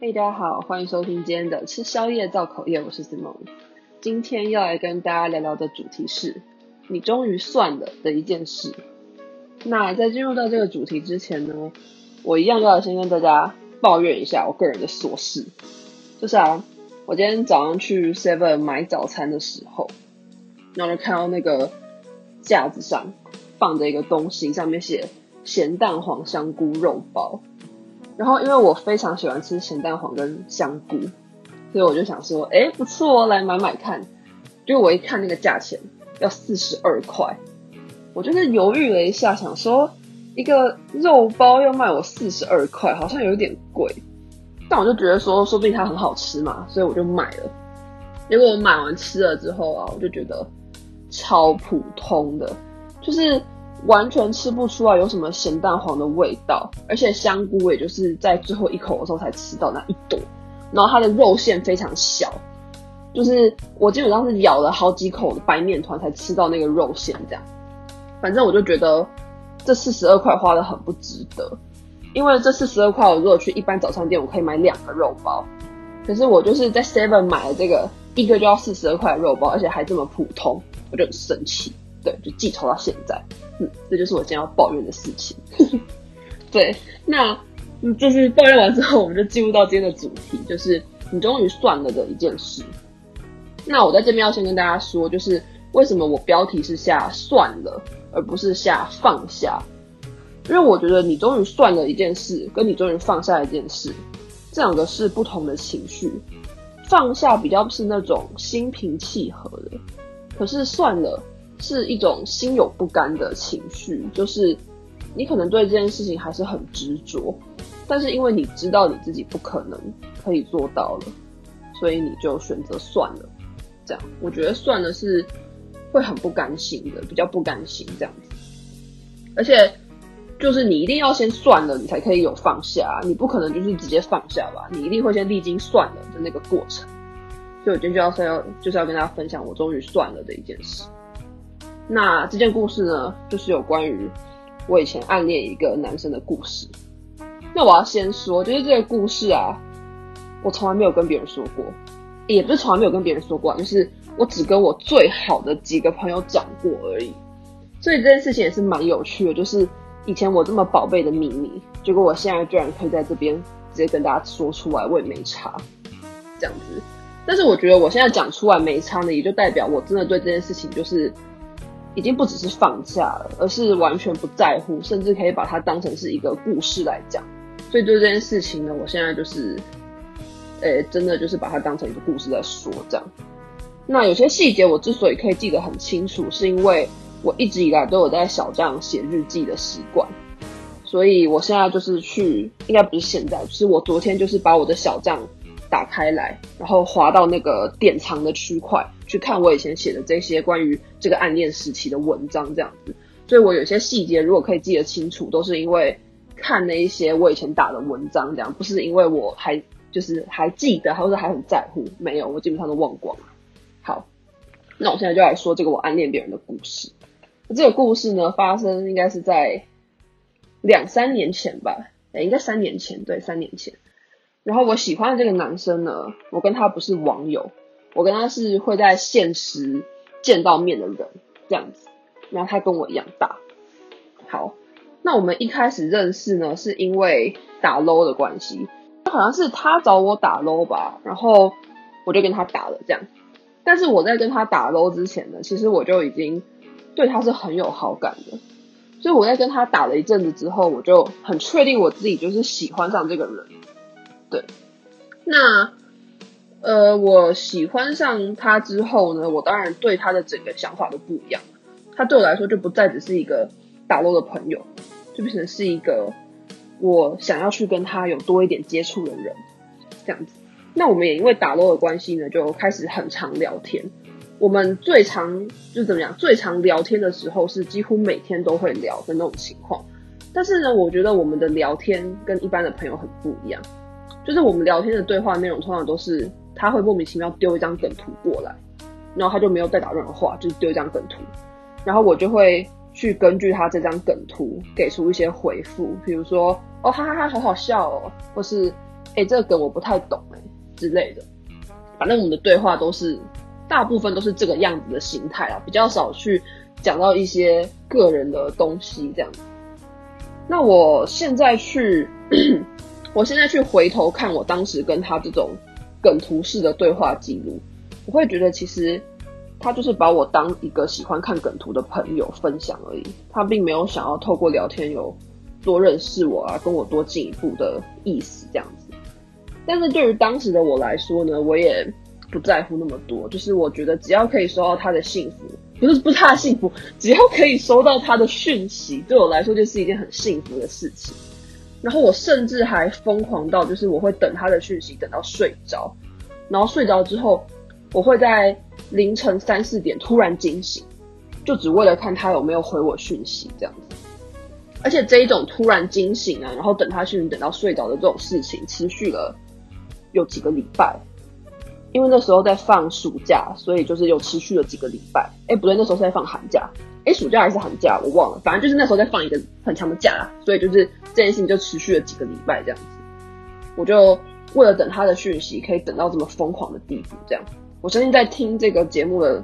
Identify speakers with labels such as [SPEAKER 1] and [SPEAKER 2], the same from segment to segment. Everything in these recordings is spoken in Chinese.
[SPEAKER 1] 嘿，大家好，欢迎收听今天的吃宵夜造口业，我是 Simon。今天要来跟大家聊聊的主题是你终于算了的一件事。那在进入到这个主题之前呢，我一样要先跟大家抱怨一下我个人的琐事，就是啊，我今天早上去 Seven 买早餐的时候，然后就看到那个架子上放着一个东西，上面写咸蛋黄香菇肉包。然后，因为我非常喜欢吃咸蛋黄跟香菇，所以我就想说，哎，不错，来买买看。就我一看那个价钱要四十二块，我就是犹豫了一下，想说一个肉包要卖我四十二块，好像有点贵。但我就觉得说，说不定它很好吃嘛，所以我就买了。结果我买完吃了之后啊，我就觉得超普通的，就是。完全吃不出来有什么咸蛋黄的味道，而且香菇也就是在最后一口的时候才吃到那一朵，然后它的肉馅非常小，就是我基本上是咬了好几口的白面团才吃到那个肉馅这样。反正我就觉得这四十二块花的很不值得，因为这四十二块我如果去一般早餐店，我可以买两个肉包，可是我就是在 Seven 买了这个一个就要四十二块的肉包，而且还这么普通，我就很生气。对，就记仇到现在。嗯，这就是我今天要抱怨的事情。对，那，就是抱怨完之后，我们就进入到今天的主题，就是你终于算了的一件事。那我在这边要先跟大家说，就是为什么我标题是下算了，而不是下放下？因为我觉得你终于算了一件事，跟你终于放下一件事，这两个是不同的情绪。放下比较是那种心平气和的，可是算了。是一种心有不甘的情绪，就是你可能对这件事情还是很执着，但是因为你知道你自己不可能可以做到了，所以你就选择算了。这样，我觉得算了是会很不甘心的，比较不甘心这样子。而且，就是你一定要先算了，你才可以有放下，你不可能就是直接放下吧？你一定会先历经算了的那个过程。所以我今天就要是要就是要跟大家分享我终于算了的一件事。那这件故事呢，就是有关于我以前暗恋一个男生的故事。那我要先说，就是这个故事啊，我从来没有跟别人说过，也不是从来没有跟别人说过，就是我只跟我最好的几个朋友讲过而已。所以这件事情也是蛮有趣的，就是以前我这么宝贝的秘密，结果我现在居然可以在这边直接跟大家说出来，我也没差这样子。但是我觉得我现在讲出来没差呢，也就代表我真的对这件事情就是。已经不只是放下了，而是完全不在乎，甚至可以把它当成是一个故事来讲。所以对这件事情呢，我现在就是，诶、真的就是把它当成一个故事在说这样。那有些细节我之所以可以记得很清楚，是因为我一直以来都有在小账写日记的习惯。所以我现在就是去，应该不是现在，是我昨天就是把我的小账打开来，然后滑到那个典藏的区块。去看我以前写的这些关于这个暗恋时期的文章，这样子，所以我有些细节如果可以记得清楚，都是因为看那一些我以前打的文章，这样不是因为我还就是还记得，或者还很在乎，没有，我基本上都忘光了。好，那我现在就来说这个我暗恋别人的故事。这个故事呢，发生应该是在两三年前吧，哎，应该三年前，对，三年前。然后我喜欢的这个男生呢，我跟他不是网友。我跟他是会在现实见到面的人，这样子。然后他跟我一样大。好，那我们一开始认识呢，是因为打 low 的关系。好像是他找我打 low 吧，然后我就跟他打了这样。但是我在跟他打 low 之前呢，其实我就已经对他是很有好感的。所以我在跟他打了一阵子之后，我就很确定我自己就是喜欢上这个人。对，那。呃，我喜欢上他之后呢，我当然对他的整个想法都不一样。他对我来说就不再只是一个打捞的朋友，就变成是一个我想要去跟他有多一点接触的人，这样子。那我们也因为打捞的关系呢，就开始很常聊天。我们最常就怎么样？最常聊天的时候是几乎每天都会聊的那种情况。但是呢，我觉得我们的聊天跟一般的朋友很不一样，就是我们聊天的对话内容通常都是。他会莫名其妙丢一张梗图过来，然后他就没有再打任何话，就是丢一张梗图，然后我就会去根据他这张梗图给出一些回复，比如说哦哈哈哈好好笑哦，或是诶哎，这个梗我不太懂哎之类的。反正我们的对话都是大部分都是这个样子的形态啊，比较少去讲到一些个人的东西这样。那我现在去，我现在去回头看我当时跟他这种梗图式的对话记录，我会觉得其实他就是把我当一个喜欢看梗图的朋友分享而已，他并没有想要透过聊天有多认识我啊，跟我多进一步的意思这样子。但是对于当时的我来说呢，我也不在乎那么多，就是我觉得只要可以收到他的幸福。不是不是他的幸福，只要可以收到他的讯息，对我来说就是一件很幸福的事情。然后我甚至还疯狂到，就是我会等他的讯息等到睡着，然后睡着之后，我会在凌晨三四点突然惊醒，就只为了看他有没有回我讯息这样子。而且这一种突然惊醒啊，然后等他讯息等到睡着的这种事情，持续了有几个礼拜。因为那时候在放暑假，所以就是有持续了几个礼拜。哎，不对，那时候是在放寒假。哎，暑假还是寒假，我忘了。反正就是那时候在放一个很长的假啦，所以就是这件事情就持续了几个礼拜这样子。我就为了等他的讯息，可以等到这么疯狂的地步，这样。我相信在听这个节目的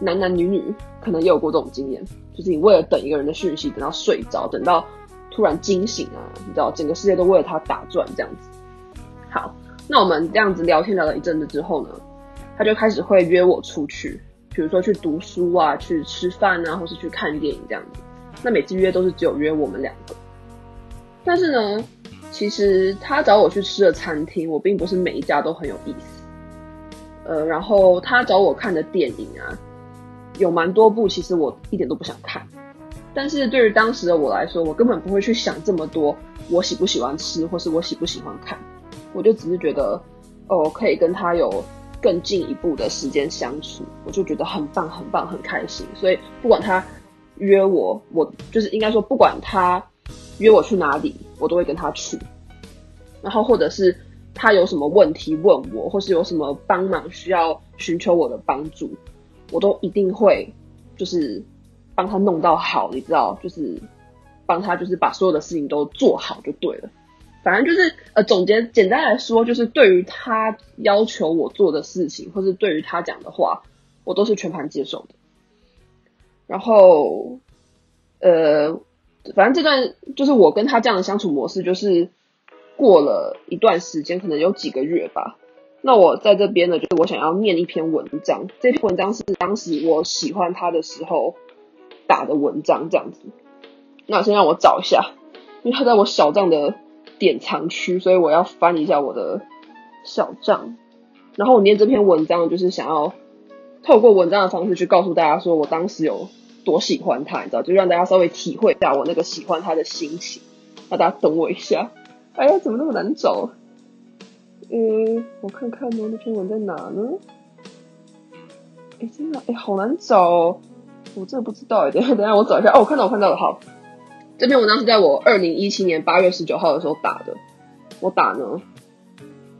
[SPEAKER 1] 男男女女，可能也有过这种经验，就是你为了等一个人的讯息，等到睡着，等到突然惊醒啊，你知道，整个世界都为了他打转这样子。好。那我们这样子聊天聊了一阵子之后呢，他就开始会约我出去，比如说去读书啊，去吃饭啊，或是去看电影这样子。那每次约都是只有约我们两个。但是呢，其实他找我去吃的餐厅，我并不是每一家都很有意思。呃，然后他找我看的电影啊，有蛮多部其实我一点都不想看。但是对于当时的我来说，我根本不会去想这么多，我喜不喜欢吃，或是我喜不喜欢看。我就只是觉得，哦，可以跟他有更进一步的时间相处，我就觉得很棒，很棒，很开心。所以不管他约我，我就是应该说，不管他约我去哪里，我都会跟他去。然后或者是他有什么问题问我，或是有什么帮忙需要寻求我的帮助，我都一定会就是帮他弄到好，你知道，就是帮他就是把所有的事情都做好就对了。反正就是呃，总结简单来说，就是对于他要求我做的事情，或是对于他讲的话，我都是全盘接受的。然后，呃，反正这段就是我跟他这样的相处模式，就是过了一段时间，可能有几个月吧。那我在这边呢，就是我想要念一篇文章，这篇文章是当时我喜欢他的时候打的文章，这样子。那先让我找一下，因为他在我小账的。典藏区，所以我要翻一下我的小账，然后我念这篇文章，就是想要透过文章的方式去告诉大家，说我当时有多喜欢他，你知道，就让大家稍微体会一下我那个喜欢他的心情。那大家等我一下，哎呀，怎么那么难找？嗯，我看看呢，那篇文在哪呢？哎，真的，哎，好难找哦，我真的不知道哎，等一下，等下，我找一下。哦，我看到，我看到了，好。这篇文章是在我二零一七年八月十九号的时候打的。我打呢，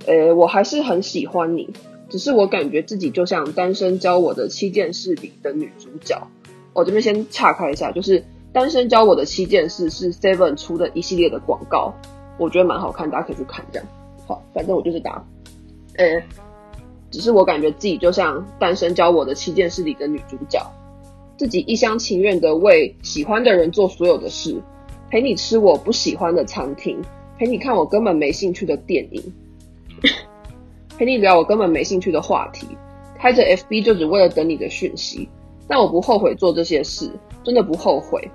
[SPEAKER 1] 呃，我还是很喜欢你，只是我感觉自己就像《单身教我的七件事》里的女主角。我这边先岔开一下，就是《单身教我的七件事》是 Seven 出的一系列的广告，我觉得蛮好看，大家可以去看这样。好，反正我就是打，呃，只是我感觉自己就像《单身教我的七件事》里的女主角。自己一厢情愿的为喜欢的人做所有的事，陪你吃我不喜欢的餐厅，陪你看我根本没兴趣的电影，陪你聊我根本没兴趣的话题，开着 FB 就只为了等你的讯息。但我不后悔做这些事，真的不后悔。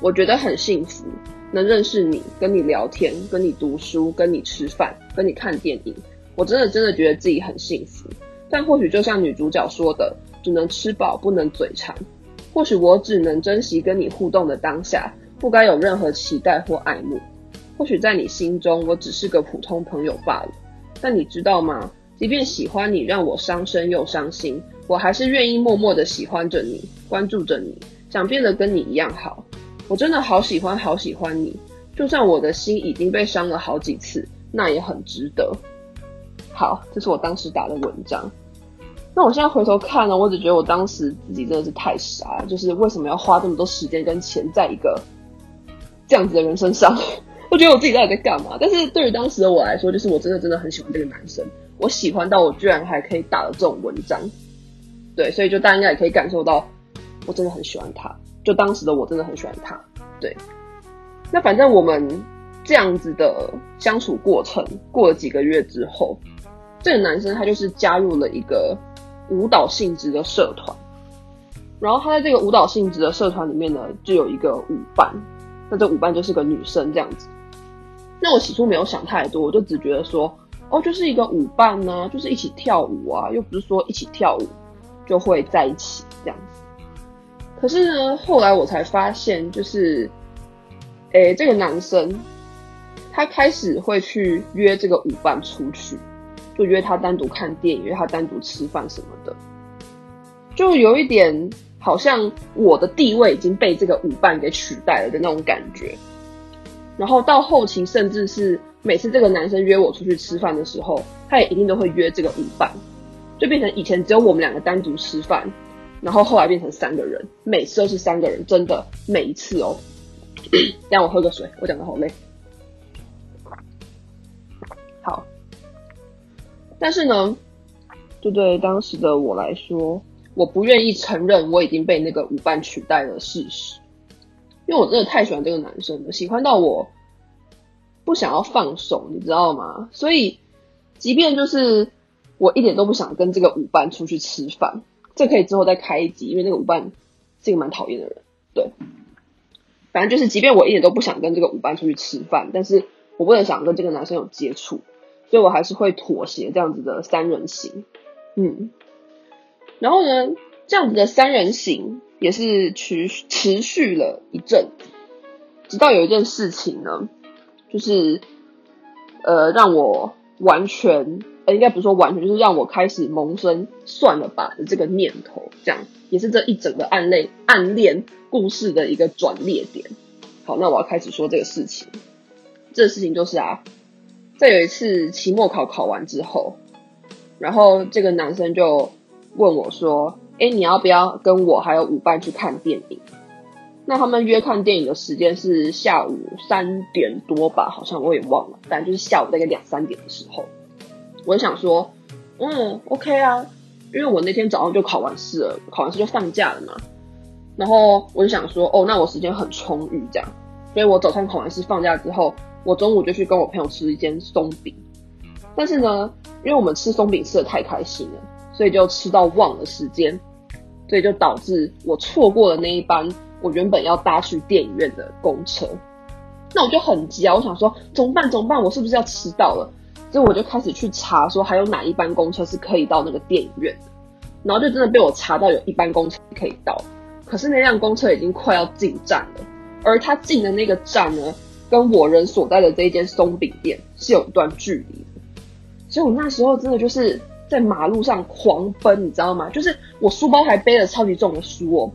[SPEAKER 1] 我觉得很幸福，能认识你，跟你聊天，跟你读书，跟你吃饭，跟你看电影。我真的真的觉得自己很幸福。但或许就像女主角说的，只能吃饱，不能嘴馋。或许我只能珍惜跟你互动的当下，不该有任何期待或爱慕。或许在你心中，我只是个普通朋友罢了。但你知道吗？即便喜欢你让我伤身又伤心，我还是愿意默默的喜欢着你，关注着你，想变得跟你一样好。我真的好喜欢，好喜欢你。就算我的心已经被伤了好几次，那也很值得。好，这是我当时打的文章。那我现在回头看呢，我只觉得我当时自己真的是太傻了，就是为什么要花这么多时间跟钱在一个这样子的人身上？我觉得我自己到底在干嘛？但是对于当时的我来说，就是我真的真的很喜欢这个男生，我喜欢到我居然还可以打了这种文章，对，所以就大家应该也可以感受到，我真的很喜欢他。就当时的我真的很喜欢他，对。那反正我们这样子的相处过程，过了几个月之后，这个男生他就是加入了一个舞蹈性质的社团，然后他在这个舞蹈性质的社团里面呢，就有一个舞伴，那这舞伴就是个女生这样子。那我起初没有想太多，我就只觉得说，哦，就是一个舞伴呢，就是一起跳舞啊，又不是说一起跳舞就会在一起这样子。可是呢，后来我才发现，就是，诶，这个男生他开始会去约这个舞伴出去，就约他单独看电影，约他单独吃饭什么的，就有一点好像我的地位已经被这个舞伴给取代了的那种感觉。然后到后期，甚至是每次这个男生约我出去吃饭的时候，他也一定都会约这个舞伴，就变成以前只有我们两个单独吃饭，然后后来变成三个人，每次都是三个人，真的每一次哦。让我喝个水，我讲的好累。好，但是呢，就对当时的我来说，我不愿意承认我已经被那个舞伴取代了事实。因为我真的太喜欢这个男生了，喜欢到我不想要放手，你知道吗？所以，即便就是我一点都不想跟这个舞伴出去吃饭，这可以之后再开一集，因为那个舞伴是一个蛮讨厌的人。对，反正就是，即便我一点都不想跟这个舞伴出去吃饭，但是我不能想跟这个男生有接触，所以我还是会妥协这样子的三人行。嗯，然后呢，这样子的三人行。也是持持续了一阵，直到有一件事情呢，就是呃让我完全，呃应该不是说完全，就是让我开始萌生算了吧的这个念头，这样也是这一整个暗恋暗恋故事的一个转捩点。好，那我要开始说这个事情。这个事情就是啊，在有一次期末考考完之后，然后这个男生就问我说。哎，你要不要跟我还有舞伴去看电影？那他们约看电影的时间是下午三点多吧，好像我也忘了，反正就是下午大概两三点的时候。我就想说，嗯，OK 啊，因为我那天早上就考完试了，考完试就放假了嘛。然后我就想说，哦，那我时间很充裕，这样，所以我早上考完试放假之后，我中午就去跟我朋友吃一间松饼。但是呢，因为我们吃松饼吃的太开心了，所以就吃到忘了时间。所以就导致我错过了那一班我原本要搭去电影院的公车，那我就很急啊！我想说怎么办？怎么办？我是不是要迟到了？所以我就开始去查，说还有哪一班公车是可以到那个电影院的。然后就真的被我查到有一班公车可以到，可是那辆公车已经快要进站了，而他进的那个站呢，跟我人所在的这一间松饼店是有一段距离的。所以我那时候真的就是。在马路上狂奔，你知道吗？就是我书包还背了超级重的书哦，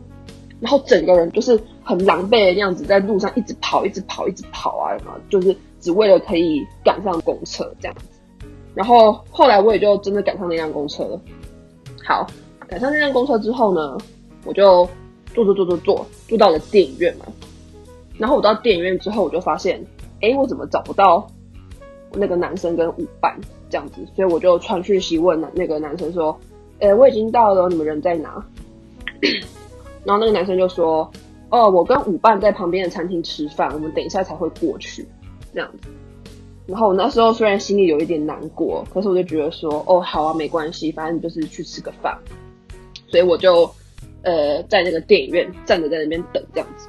[SPEAKER 1] 然后整个人就是很狼狈的样子，在路上一直跑，一直跑，一直跑啊，什么就是只为了可以赶上公车这样子。然后后来我也就真的赶上那辆公车了。好，赶上那辆公车之后呢，我就坐坐坐坐坐坐到了电影院嘛。然后我到电影院之后，我就发现，哎，我怎么找不到那个男生跟舞伴？这样子，所以我就传讯息问那个男生说：“诶、欸，我已经到了，你们人在哪？” 然后那个男生就说：“哦，我跟舞伴在旁边的餐厅吃饭，我们等一下才会过去。”这样子。然后我那时候虽然心里有一点难过，可是我就觉得说：“哦，好啊，没关系，反正就是去吃个饭。”所以我就呃在那个电影院站着在那边等这样子。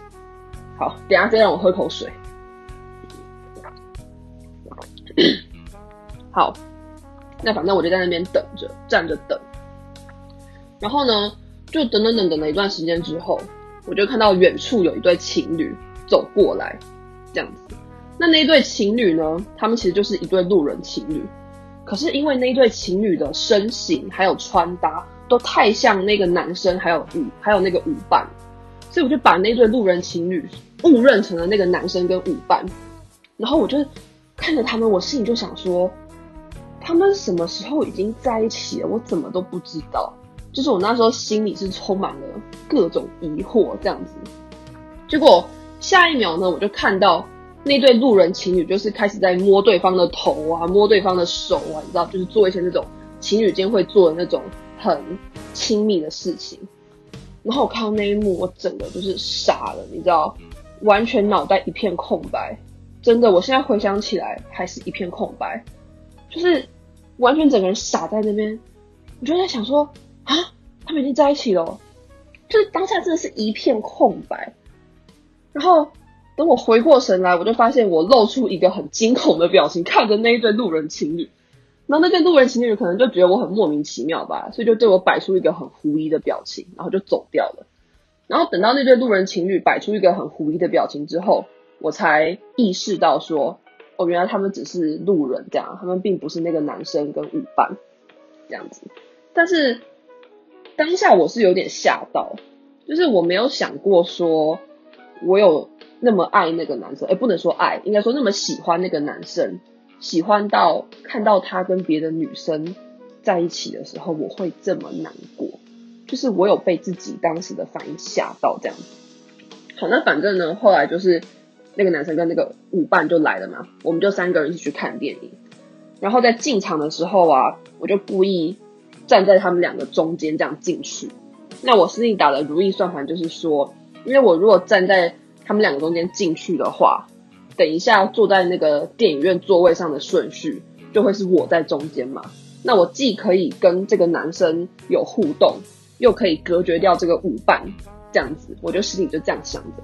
[SPEAKER 1] 好，等下再让我喝口水。好。那反正我就在那边等着，站着等。然后呢，就等等等等了一段时间之后，我就看到远处有一对情侣走过来，这样子。那那一对情侣呢，他们其实就是一对路人情侣。可是因为那一对情侣的身形还有穿搭都太像那个男生还有舞还有那个舞伴，所以我就把那对路人情侣误认成了那个男生跟舞伴。然后我就看着他们，我心里就想说。他们什么时候已经在一起了？我怎么都不知道。就是我那时候心里是充满了各种疑惑，这样子。结果下一秒呢，我就看到那对路人情侣就是开始在摸对方的头啊，摸对方的手啊，你知道，就是做一些那种情侣间会做的那种很亲密的事情。然后我看到那一幕，我整个就是傻了，你知道，完全脑袋一片空白，真的，我现在回想起来还是一片空白，就是完全整个人傻在那边。我就在想说，啊，他们已经在一起了，就是当下真的是一片空白。然后等我回过神来，我就发现我露出一个很惊恐的表情，看着那一对路人情侣。然后那对路人情侣可能就觉得我很莫名其妙吧，所以就对我摆出一个很狐疑的表情，然后就走掉了。然后等到那对路人情侣摆出一个很狐疑的表情之后，我才意识到说，哦，原来他们只是路人这样，他们并不是那个男生跟舞伴这样子。但是当下我是有点吓到，就是我没有想过说。我有那么爱那个男生，哎，不能说爱，应该说那么喜欢那个男生，喜欢到看到他跟别的女生在一起的时候，我会这么难过。就是我有被自己当时的反应吓到这样子。好，那反正呢，后来就是那个男生跟那个舞伴就来了嘛，我们就三个人一起去看电影。然后在进场的时候啊，我就故意站在他们两个中间这样进去。那我心里打的如意算盘就是说。因为我如果站在他们两个中间进去的话，等一下坐在那个电影院座位上的顺序就会是我在中间嘛。那我既可以跟这个男生有互动，又可以隔绝掉这个舞伴，这样子，我就心里就这样想着。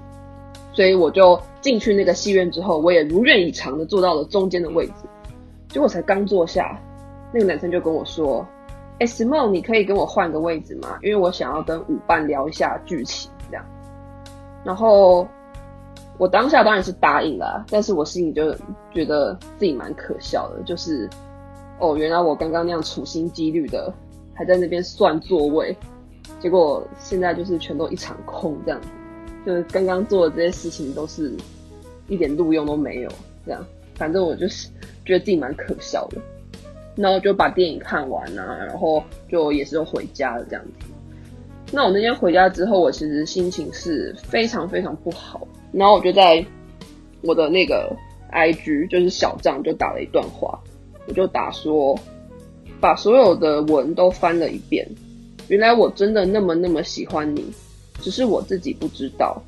[SPEAKER 1] 所以我就进去那个戏院之后，我也如愿以偿的坐到了中间的位置。结果才刚坐下，那个男生就跟我说：“哎，Simone，你可以跟我换个位置吗？因为我想要跟舞伴聊一下剧情。”这样。然后我当下当然是答应了，但是我心里就觉得自己蛮可笑的，就是哦，原来我刚刚那样处心积虑的还在那边算座位，结果现在就是全都一场空这样子，就是刚刚做的这些事情都是一点录用都没有，这样，反正我就是觉得自己蛮可笑的，然后就把电影看完啊，然后就也是又回家了这样子。那我那天回家之后，我其实心情是非常非常不好。然后我就在我的那个 IG，就是小账，就打了一段话，我就打说，把所有的文都翻了一遍，原来我真的那么那么喜欢你，只是我自己不知道。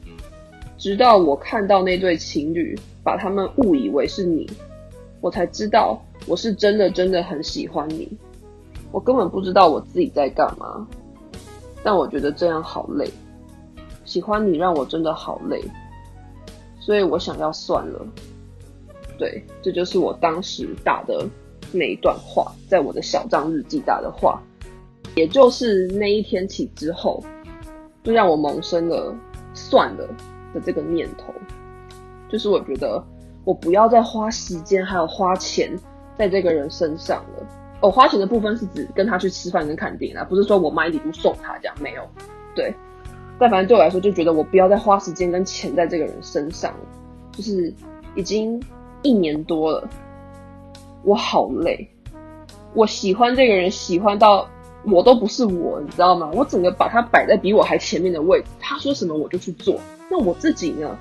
[SPEAKER 1] 直到我看到那对情侣把他们误以为是你，我才知道我是真的真的很喜欢你。我根本不知道我自己在干嘛。但我觉得这样好累，喜欢你让我真的好累，所以我想要算了。对，这就是我当时打的那一段话，在我的小账日记打的话，也就是那一天起之后，就让我萌生了算了的这个念头。就是我觉得我不要再花时间还有花钱在这个人身上了。我、哦、花钱的部分是指跟他去吃饭跟看电影啊，不是说我买礼物送他这样，没有。对，但反正对我来说，就觉得我不要再花时间跟钱在这个人身上了。就是已经一年多了，我好累。我喜欢这个人，喜欢到我都不是我，你知道吗？我整个把他摆在比我还前面的位置，他说什么我就去做。那我自己呢？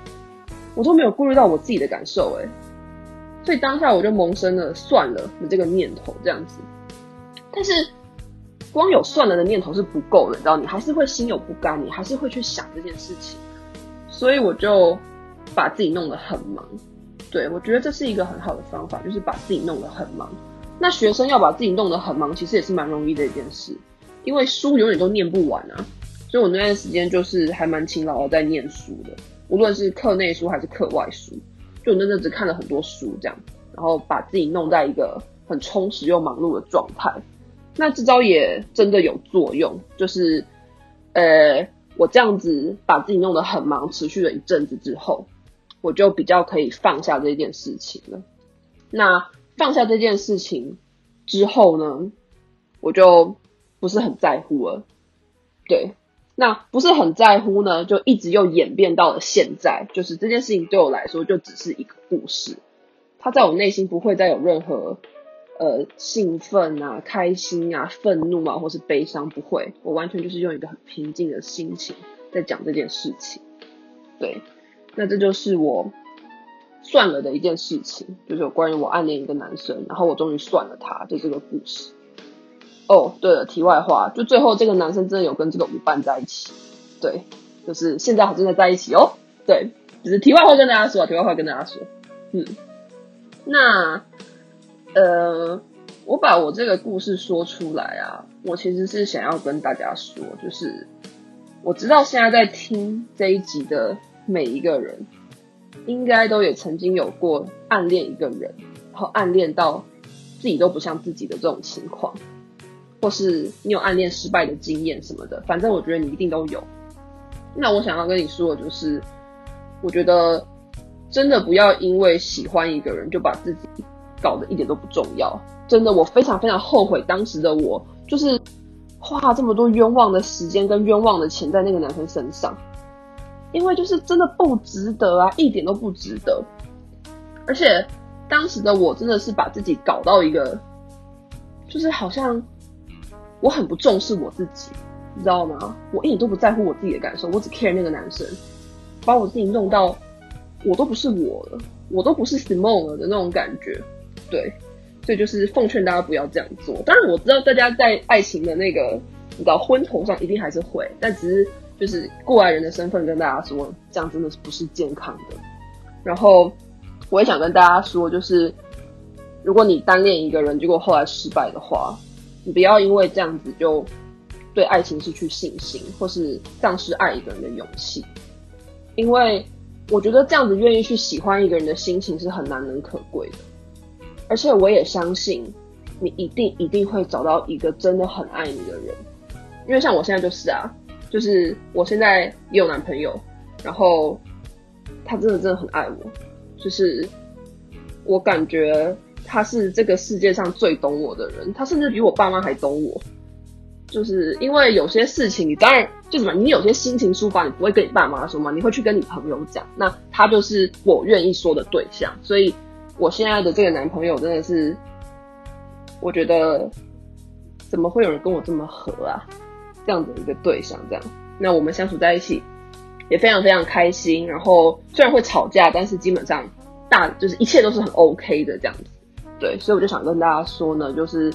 [SPEAKER 1] 我都没有顾虑到我自己的感受，诶。所以当下我就萌生了算了的这个念头，这样子。但是光有算了的念头是不够的，你知道，你还是会心有不甘，你还是会去想这件事情。所以我就把自己弄得很忙。对，我觉得这是一个很好的方法，就是把自己弄得很忙。那学生要把自己弄得很忙，其实也是蛮容易的一件事，因为书永远都念不完啊。所以我那段时间就是还蛮勤劳的在念书的，无论是课内书还是课外书。就那阵子看了很多书，这样，然后把自己弄在一个很充实又忙碌的状态。那这招也真的有作用，就是，呃，我这样子把自己弄得很忙，持续了一阵子之后，我就比较可以放下这件事情了。那放下这件事情之后呢，我就不是很在乎了，对。那不是很在乎呢，就一直又演变到了现在，就是这件事情对我来说就只是一个故事，它在我内心不会再有任何呃兴奋啊、开心啊、愤怒啊，或是悲伤，不会，我完全就是用一个很平静的心情在讲这件事情。对，那这就是我算了的一件事情，就是有关于我暗恋一个男生，然后我终于算了他，就这个故事。哦，对了，题外话，就最后这个男生真的有跟这个舞伴在一起，对，就是现在还真的在一起哦。对，只是题外话跟大家说，题外话跟大家说，嗯，那呃，我把我这个故事说出来啊，我其实是想要跟大家说，就是我知道现在在听这一集的每一个人。应该都也曾经有过暗恋一个人，然后暗恋到自己都不像自己的这种情况，或是你有暗恋失败的经验什么的，反正我觉得你一定都有。那我想要跟你说的就是，我觉得真的不要因为喜欢一个人就把自己搞得一点都不重要。真的，我非常非常后悔当时的我，就是花这么多冤枉的时间跟冤枉的钱在那个男生身上。因为就是真的不值得啊，一点都不值得。而且当时的我真的是把自己搞到一个，就是好像我很不重视我自己，你知道吗？我一点都不在乎我自己的感受，我只 care 那个男生，把我自己弄到我都不是我了，我都不是 Simon 了的那种感觉。对，所以就是奉劝大家不要这样做。当然我知道大家在爱情的那个你知道昏头上一定还是会，但只是。就是过来人的身份跟大家说，这样真的是不是健康的。然后我也想跟大家说，就是如果你单恋一个人，结果后来失败的话，你不要因为这样子就对爱情失去信心，或是丧失爱一个人的勇气。因为我觉得这样子愿意去喜欢一个人的心情是很难能可贵的。而且我也相信，你一定一定会找到一个真的很爱你的人。因为像我现在就是啊。就是我现在也有男朋友，然后他真的真的很爱我，就是我感觉他是这个世界上最懂我的人，他甚至比我爸妈还懂我。就是因为有些事情，你当然就什么，你有些心情抒发，你不会跟你爸妈说嘛，你会去跟你朋友讲，那他就是我愿意说的对象。所以我现在的这个男朋友真的是，我觉得怎么会有人跟我这么合啊？这样的一个对象，这样，那我们相处在一起也非常非常开心。然后虽然会吵架，但是基本上大就是一切都是很 OK 的这样子。对，所以我就想跟大家说呢，就是，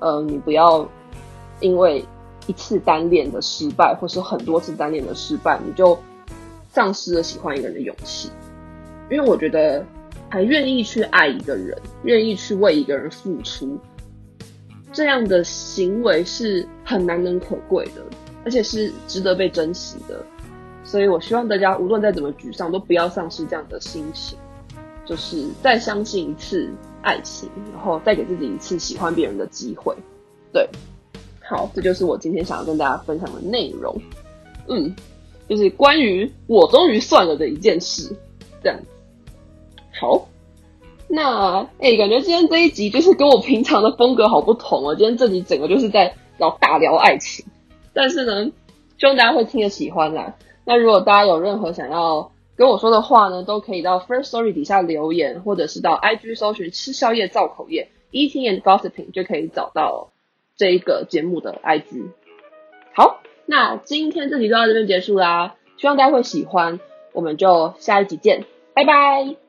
[SPEAKER 1] 呃，你不要因为一次单恋的失败，或是很多次单恋的失败，你就丧失了喜欢一个人的勇气。因为我觉得还愿意去爱一个人，愿意去为一个人付出。这样的行为是很难能可贵的，而且是值得被珍惜的。所以我希望大家无论再怎么沮丧，都不要丧失这样的心情，就是再相信一次爱情，然后再给自己一次喜欢别人的机会。对，好，这就是我今天想要跟大家分享的内容。嗯，就是关于我终于算了的一件事，这样。好。那哎、感觉今天这一集就是跟我平常的风格好不同啊！今天这集整个就是在聊大聊爱情，但是呢，希望大家会听得喜欢啦。那如果大家有任何想要跟我说的话呢，都可以到 First Story 底下留言，或者是到 IG 搜寻吃宵夜造口业 Eating and Gossiping 就可以找到这一个节目的 IG。好，那今天这集就到这边结束啦，希望大家会喜欢，我们就下一集见，拜拜。